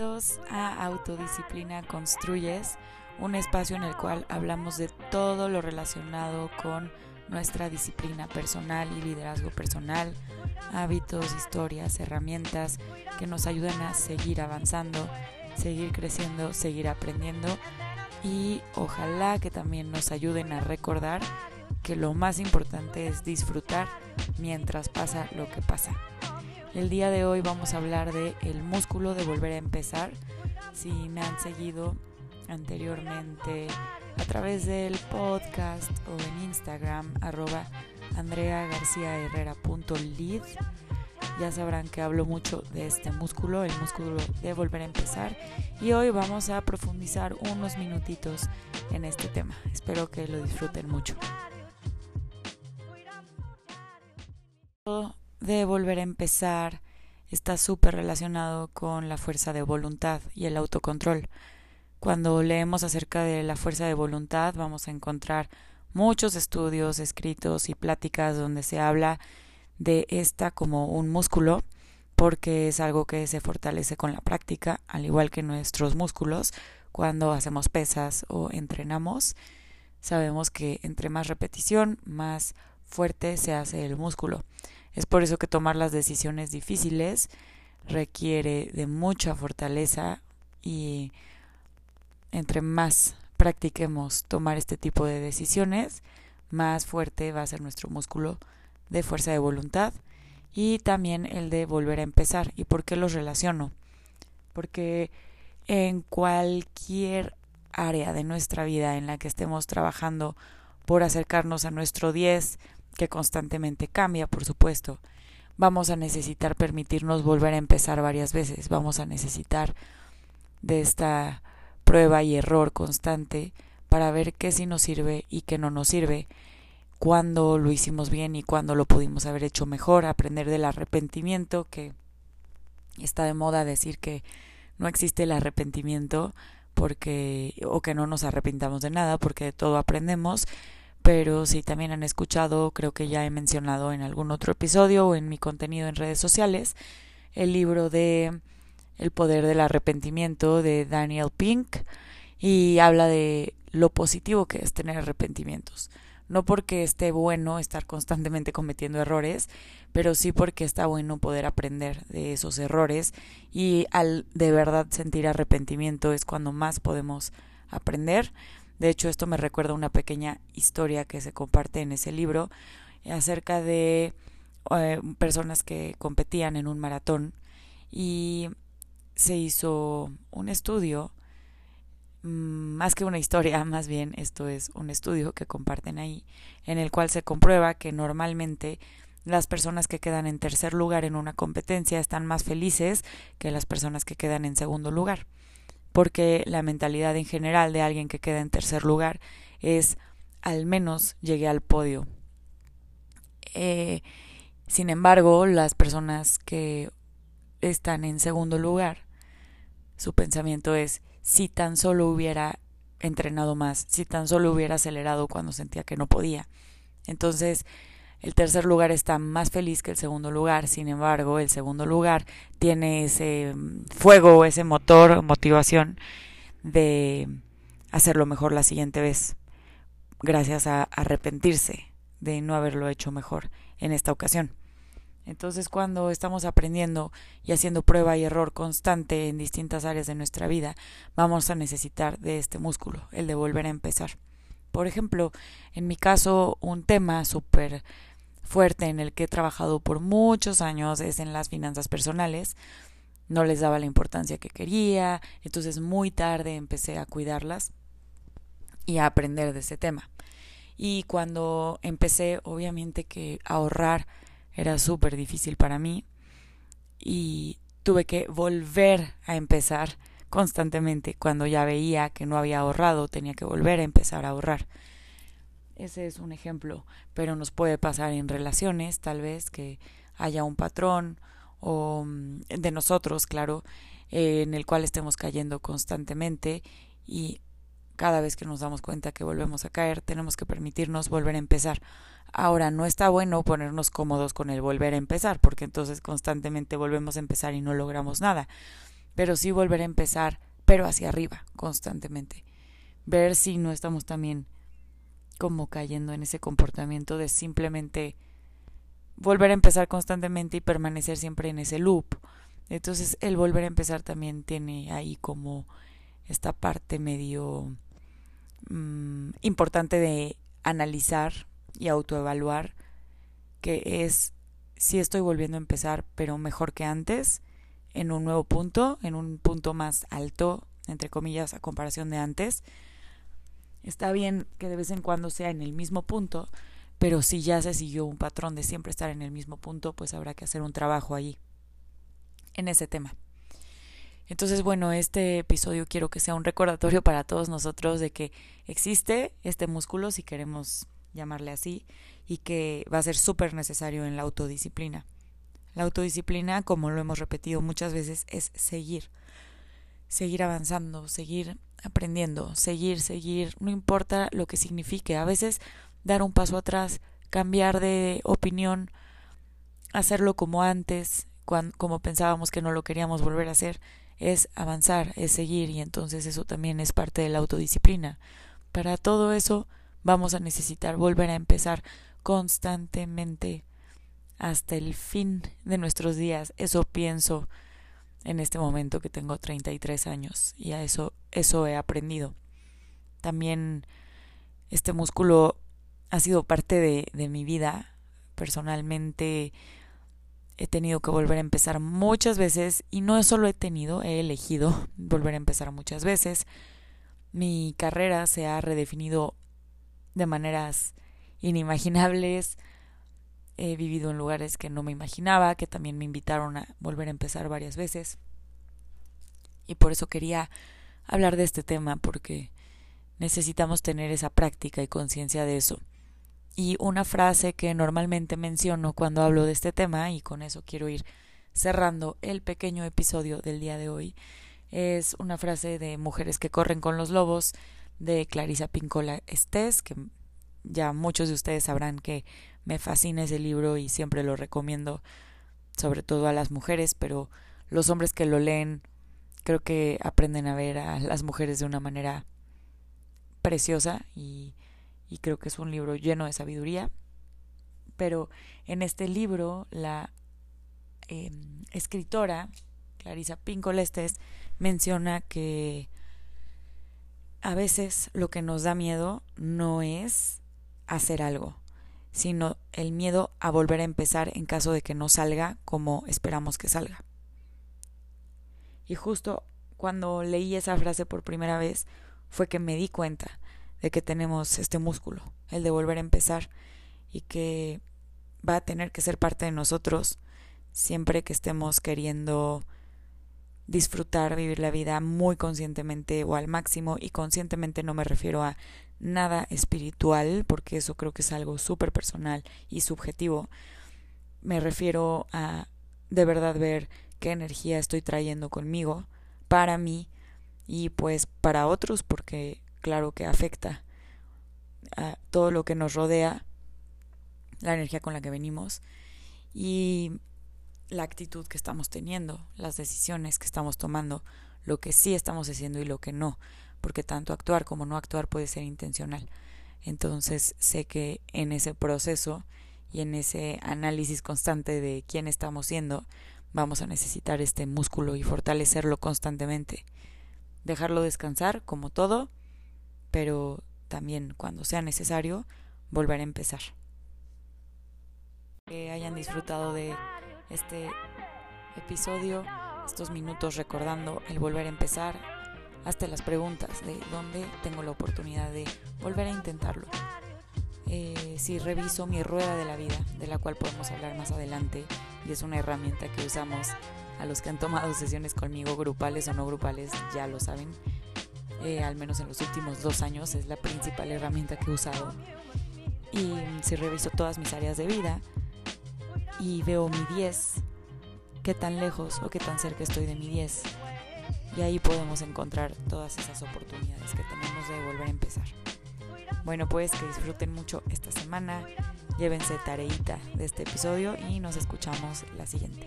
A Autodisciplina Construyes, un espacio en el cual hablamos de todo lo relacionado con nuestra disciplina personal y liderazgo personal, hábitos, historias, herramientas que nos ayudan a seguir avanzando, seguir creciendo, seguir aprendiendo y ojalá que también nos ayuden a recordar que lo más importante es disfrutar mientras pasa lo que pasa. El día de hoy vamos a hablar de el músculo de volver a empezar. Si me han seguido anteriormente a través del podcast o en Instagram arroba andreagarciaherrera.lid ya sabrán que hablo mucho de este músculo, el músculo de volver a empezar y hoy vamos a profundizar unos minutitos en este tema. Espero que lo disfruten mucho. De volver a empezar está súper relacionado con la fuerza de voluntad y el autocontrol. Cuando leemos acerca de la fuerza de voluntad vamos a encontrar muchos estudios, escritos y pláticas donde se habla de esta como un músculo porque es algo que se fortalece con la práctica, al igual que nuestros músculos cuando hacemos pesas o entrenamos. Sabemos que entre más repetición, más fuerte se hace el músculo. Es por eso que tomar las decisiones difíciles requiere de mucha fortaleza y entre más practiquemos tomar este tipo de decisiones, más fuerte va a ser nuestro músculo de fuerza de voluntad y también el de volver a empezar. ¿Y por qué los relaciono? Porque en cualquier área de nuestra vida en la que estemos trabajando por acercarnos a nuestro 10, que constantemente cambia, por supuesto. Vamos a necesitar permitirnos volver a empezar varias veces, vamos a necesitar de esta prueba y error constante para ver qué sí nos sirve y qué no nos sirve, cuándo lo hicimos bien y cuándo lo pudimos haber hecho mejor, aprender del arrepentimiento, que está de moda decir que no existe el arrepentimiento porque o que no nos arrepintamos de nada porque de todo aprendemos pero si también han escuchado, creo que ya he mencionado en algún otro episodio o en mi contenido en redes sociales, el libro de El poder del arrepentimiento de Daniel Pink y habla de lo positivo que es tener arrepentimientos. No porque esté bueno estar constantemente cometiendo errores, pero sí porque está bueno poder aprender de esos errores y al de verdad sentir arrepentimiento es cuando más podemos aprender de hecho, esto me recuerda una pequeña historia que se comparte en ese libro acerca de eh, personas que competían en un maratón y se hizo un estudio, mm, más que una historia, más bien esto es un estudio que comparten ahí, en el cual se comprueba que normalmente las personas que quedan en tercer lugar en una competencia están más felices que las personas que quedan en segundo lugar porque la mentalidad en general de alguien que queda en tercer lugar es al menos llegué al podio. Eh, sin embargo, las personas que están en segundo lugar, su pensamiento es si tan solo hubiera entrenado más, si tan solo hubiera acelerado cuando sentía que no podía. Entonces, el tercer lugar está más feliz que el segundo lugar, sin embargo, el segundo lugar tiene ese mm, fuego, ese motor, motivación de hacerlo mejor la siguiente vez, gracias a arrepentirse de no haberlo hecho mejor en esta ocasión. Entonces, cuando estamos aprendiendo y haciendo prueba y error constante en distintas áreas de nuestra vida, vamos a necesitar de este músculo, el de volver a empezar. Por ejemplo, en mi caso, un tema súper fuerte en el que he trabajado por muchos años es en las finanzas personales. No les daba la importancia que quería, entonces muy tarde empecé a cuidarlas y a aprender de ese tema. Y cuando empecé, obviamente que ahorrar era súper difícil para mí y tuve que volver a empezar constantemente. Cuando ya veía que no había ahorrado, tenía que volver a empezar a ahorrar. Ese es un ejemplo, pero nos puede pasar en relaciones, tal vez que haya un patrón o mm, de nosotros, claro, eh, en el cual estemos cayendo constantemente y cada vez que nos damos cuenta que volvemos a caer, tenemos que permitirnos volver a empezar. Ahora, no está bueno ponernos cómodos con el volver a empezar, porque entonces constantemente volvemos a empezar y no logramos nada. pero sí volver a empezar, pero hacia arriba, constantemente. Ver si no estamos también como cayendo en ese comportamiento de simplemente volver a empezar constantemente y permanecer siempre en ese loop. Entonces el volver a empezar también tiene ahí como esta parte medio mm, importante de analizar y autoevaluar que es si estoy volviendo a empezar pero mejor que antes en un nuevo punto, en un punto más alto, entre comillas, a comparación de antes. Está bien que de vez en cuando sea en el mismo punto, pero si ya se siguió un patrón de siempre estar en el mismo punto, pues habrá que hacer un trabajo ahí, en ese tema. Entonces, bueno, este episodio quiero que sea un recordatorio para todos nosotros de que existe este músculo, si queremos llamarle así, y que va a ser súper necesario en la autodisciplina. La autodisciplina, como lo hemos repetido muchas veces, es seguir. Seguir avanzando, seguir aprendiendo, seguir, seguir, no importa lo que signifique. A veces dar un paso atrás, cambiar de opinión, hacerlo como antes, cuando, como pensábamos que no lo queríamos volver a hacer, es avanzar, es seguir y entonces eso también es parte de la autodisciplina. Para todo eso vamos a necesitar volver a empezar constantemente hasta el fin de nuestros días. Eso pienso en este momento que tengo 33 años y a eso eso he aprendido. También este músculo ha sido parte de, de mi vida. Personalmente he tenido que volver a empezar muchas veces y no solo he tenido, he elegido volver a empezar muchas veces. Mi carrera se ha redefinido de maneras inimaginables He vivido en lugares que no me imaginaba, que también me invitaron a volver a empezar varias veces. Y por eso quería hablar de este tema, porque necesitamos tener esa práctica y conciencia de eso. Y una frase que normalmente menciono cuando hablo de este tema, y con eso quiero ir cerrando el pequeño episodio del día de hoy, es una frase de Mujeres que corren con los lobos de Clarisa Pincola Estés, que ya muchos de ustedes sabrán que me fascina ese libro y siempre lo recomiendo, sobre todo a las mujeres, pero los hombres que lo leen creo que aprenden a ver a las mujeres de una manera preciosa y, creo que es un libro lleno de sabiduría. Pero en este libro la em, escritora Clarisa Pincolestes menciona que a veces lo que nos da miedo no es hacer algo, sino el miedo a volver a empezar en caso de que no salga como esperamos que salga. Y justo cuando leí esa frase por primera vez fue que me di cuenta de que tenemos este músculo, el de volver a empezar, y que va a tener que ser parte de nosotros siempre que estemos queriendo disfrutar, vivir la vida muy conscientemente o al máximo, y conscientemente no me refiero a nada espiritual, porque eso creo que es algo súper personal y subjetivo. Me refiero a de verdad ver qué energía estoy trayendo conmigo, para mí y pues para otros, porque claro que afecta a todo lo que nos rodea, la energía con la que venimos y la actitud que estamos teniendo, las decisiones que estamos tomando, lo que sí estamos haciendo y lo que no porque tanto actuar como no actuar puede ser intencional. Entonces sé que en ese proceso y en ese análisis constante de quién estamos siendo, vamos a necesitar este músculo y fortalecerlo constantemente. Dejarlo descansar como todo, pero también cuando sea necesario, volver a empezar. Que hayan disfrutado de este episodio, estos minutos recordando el volver a empezar, hasta las preguntas de dónde tengo la oportunidad de volver a intentarlo. Eh, si reviso mi rueda de la vida, de la cual podemos hablar más adelante, y es una herramienta que usamos a los que han tomado sesiones conmigo, grupales o no grupales, ya lo saben, eh, al menos en los últimos dos años es la principal herramienta que he usado. Y si reviso todas mis áreas de vida y veo mi 10, qué tan lejos o qué tan cerca estoy de mi 10, y ahí podemos encontrar todas esas oportunidades que tenemos de volver a empezar. Bueno, pues que disfruten mucho esta semana, llévense tareita de este episodio y nos escuchamos la siguiente.